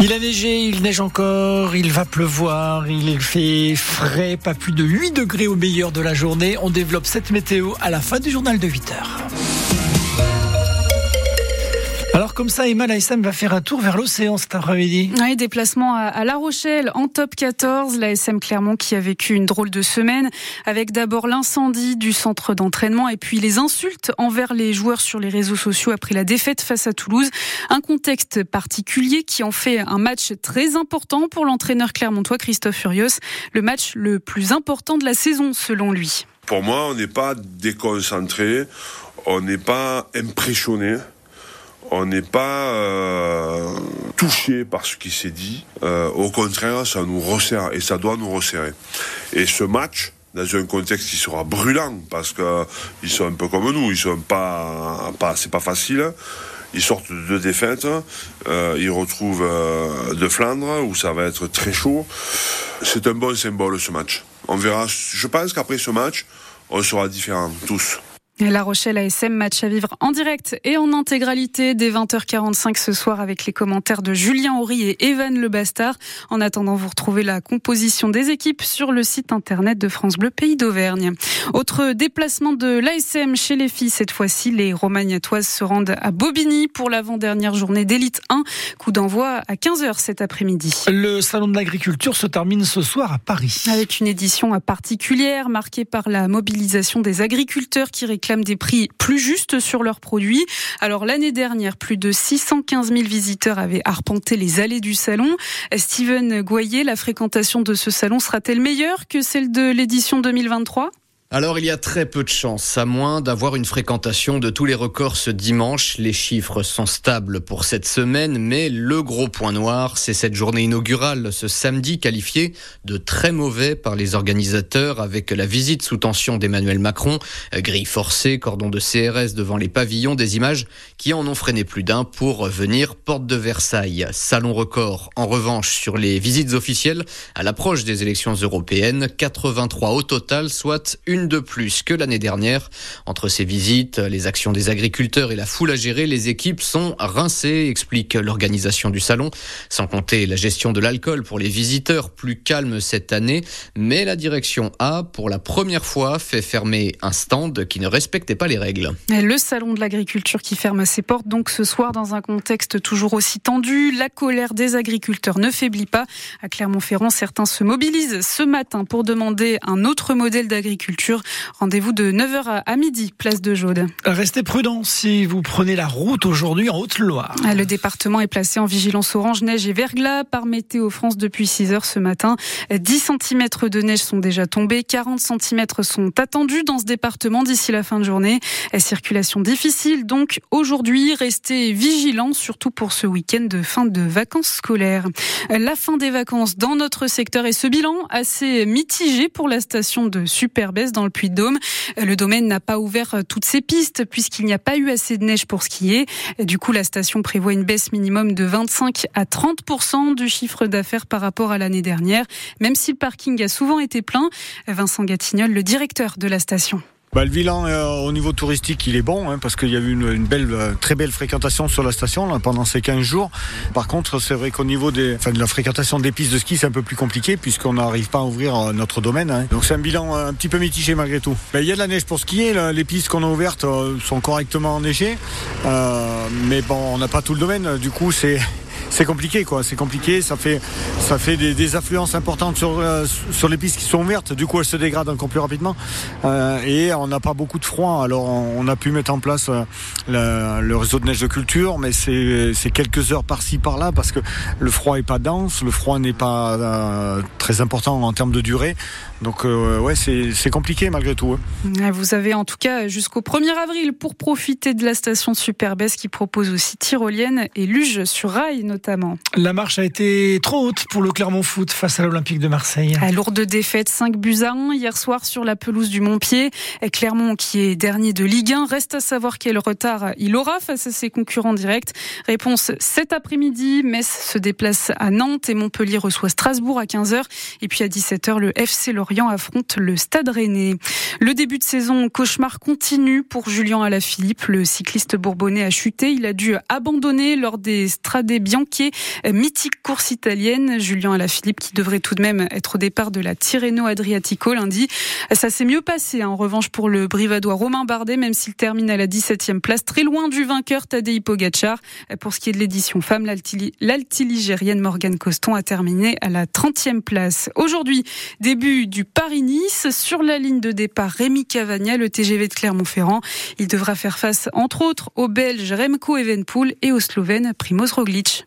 Il a neigé, il neige encore, il va pleuvoir, il fait frais, pas plus de 8 degrés au meilleur de la journée. On développe cette météo à la fin du journal de 8 heures. Alors comme ça, Emma l'ASM va faire un tour vers l'océan cet après-midi. Oui, déplacement à La Rochelle en top 14. L'ASM Clermont qui a vécu une drôle de semaine avec d'abord l'incendie du centre d'entraînement et puis les insultes envers les joueurs sur les réseaux sociaux après la défaite face à Toulouse. Un contexte particulier qui en fait un match très important pour l'entraîneur clermontois Christophe Furios. Le match le plus important de la saison selon lui. Pour moi, on n'est pas déconcentré, on n'est pas impressionné on n'est pas euh, touché par ce qui s'est dit. Euh, au contraire, ça nous resserre et ça doit nous resserrer. Et ce match, dans un contexte qui sera brûlant, parce que ils sont un peu comme nous, ils sont pas, pas c'est pas facile. Ils sortent de deux défaites, euh, ils retrouvent de Flandre où ça va être très chaud. C'est un bon symbole ce match. On verra. Je pense qu'après ce match, on sera différents tous. La Rochelle ASM, match à vivre en direct et en intégralité dès 20h45 ce soir avec les commentaires de Julien Horry et Evan Le Bastard. En attendant, vous retrouvez la composition des équipes sur le site internet de France Bleu Pays d'Auvergne. Autre déplacement de l'ASM chez les filles, cette fois-ci, les Romagnatoises se rendent à Bobigny pour l'avant-dernière journée d'élite 1. Coup d'envoi à 15h cet après-midi. Le salon de l'agriculture se termine ce soir à Paris. Avec une édition particulière marquée par la mobilisation des agriculteurs qui réclament réclament des prix plus justes sur leurs produits. Alors l'année dernière, plus de 615 000 visiteurs avaient arpenté les allées du salon. Steven Goyer, la fréquentation de ce salon sera-t-elle meilleure que celle de l'édition 2023 alors il y a très peu de chances, à moins d'avoir une fréquentation de tous les records ce dimanche. Les chiffres sont stables pour cette semaine, mais le gros point noir, c'est cette journée inaugurale ce samedi qualifiée de très mauvais par les organisateurs avec la visite sous tension d'Emmanuel Macron, grille forcée, cordon de CRS devant les pavillons, des images qui en ont freiné plus d'un pour venir porte de Versailles. Salon record en revanche sur les visites officielles à l'approche des élections européennes, 83 au total, soit une de plus que l'année dernière. Entre ces visites, les actions des agriculteurs et la foule à gérer, les équipes sont rincées, explique l'organisation du salon. Sans compter la gestion de l'alcool pour les visiteurs, plus calme cette année. Mais la direction a, pour la première fois, fait fermer un stand qui ne respectait pas les règles. Le salon de l'agriculture qui ferme ses portes donc ce soir dans un contexte toujours aussi tendu. La colère des agriculteurs ne faiblit pas. À Clermont-Ferrand, certains se mobilisent ce matin pour demander un autre modèle d'agriculture Rendez-vous de 9h à midi, place de Jaude. Restez prudents si vous prenez la route aujourd'hui en Haute-Loire. Ah, le département est placé en vigilance orange, neige et verglas par Météo France depuis 6 h ce matin. 10 cm de neige sont déjà tombés, 40 cm sont attendus dans ce département d'ici la fin de journée. Circulation difficile donc aujourd'hui, restez vigilants surtout pour ce week-end de fin de vacances scolaires. La fin des vacances dans notre secteur et ce bilan assez mitigé pour la station de Superbès dans le Puy-de-Dôme. Le domaine n'a pas ouvert euh, toutes ses pistes puisqu'il n'y a pas eu assez de neige pour skier. Du coup, la station prévoit une baisse minimum de 25 à 30% du chiffre d'affaires par rapport à l'année dernière, même si le parking a souvent été plein. Vincent Gatignol, le directeur de la station. Bah, le bilan euh, au niveau touristique, il est bon hein, parce qu'il y a eu une, euh, très belle fréquentation sur la station pendant ces 15 jours. Par contre, c'est vrai qu'au niveau de la fréquentation des pistes de ski, c'est un peu plus compliqué puisqu'on n'arrive pas à ouvrir euh, notre domaine. Hein. Donc c'est un bilan un petit peu mitigé malgré tout. Bah, il y a de la neige pour skier. Les pistes qu'on a ouvertes sont correctement enneigées, mais bon, on n'a pas tout le domaine. Du coup, c'est c'est compliqué quoi. C'est compliqué. Ça fait, ça fait des, affluences importantes sur, euh, sur les pistes qui sont ouvertes. Du coup, elles se dégradent encore plus rapidement. Euh, et on n'a pas beaucoup de froid. Alors, on, a pu mettre en place euh, le réseau de neige de culture, mais c'est quelques heures par-ci par-là parce que le froid est pas dense, le froid n'est pas très important en termes de durée. Donc ouais, c'est compliqué malgré tout. Hein. Vous avez en tout cas jusqu'au 1er avril pour profiter de la station Superbès qui propose aussi tyrolienne et luge sur rail notamment. La marche a été trop haute pour le Clermont Foot face à l'Olympique de Marseille. À lourde défaite, 5 buts à 1 hier soir sur la pelouse du Montpied. Clermont, qui est dernier de Ligue 1, reste à savoir quel retard il aura face à ses concurrents directs. Réponse cet après-midi. Metz se déplace à Nantes et Montpellier reçoit Strasbourg à 15h. Et puis à 17h, le FC Lorient affronte le Stade Rennais. Le début de saison cauchemar continue pour Julien Alaphilippe. Le cycliste bourbonnais a chuté. Il a dû abandonner lors des Strade Bianchi, mythique course italienne. Julien Alaphilippe qui devrait tout de même être au départ de la Tirreno Adriatico lundi. Ça s'est mieux passé hein, en revanche pour le Brivadois Romain Bardet, même s'il termine à la 17e place, très loin du vainqueur Tadej Pogacar. Pour ce qui est de l'édition femme, l'altiligérienne Morgane Coston a terminé à la 30e place. Aujourd'hui, début du Paris-Nice. Sur la ligne de départ, Rémi Cavagna, le TGV de Clermont-Ferrand. Il devra faire face, entre autres, aux Belges Remco Evenpool et au Slovène Primoz Roglic.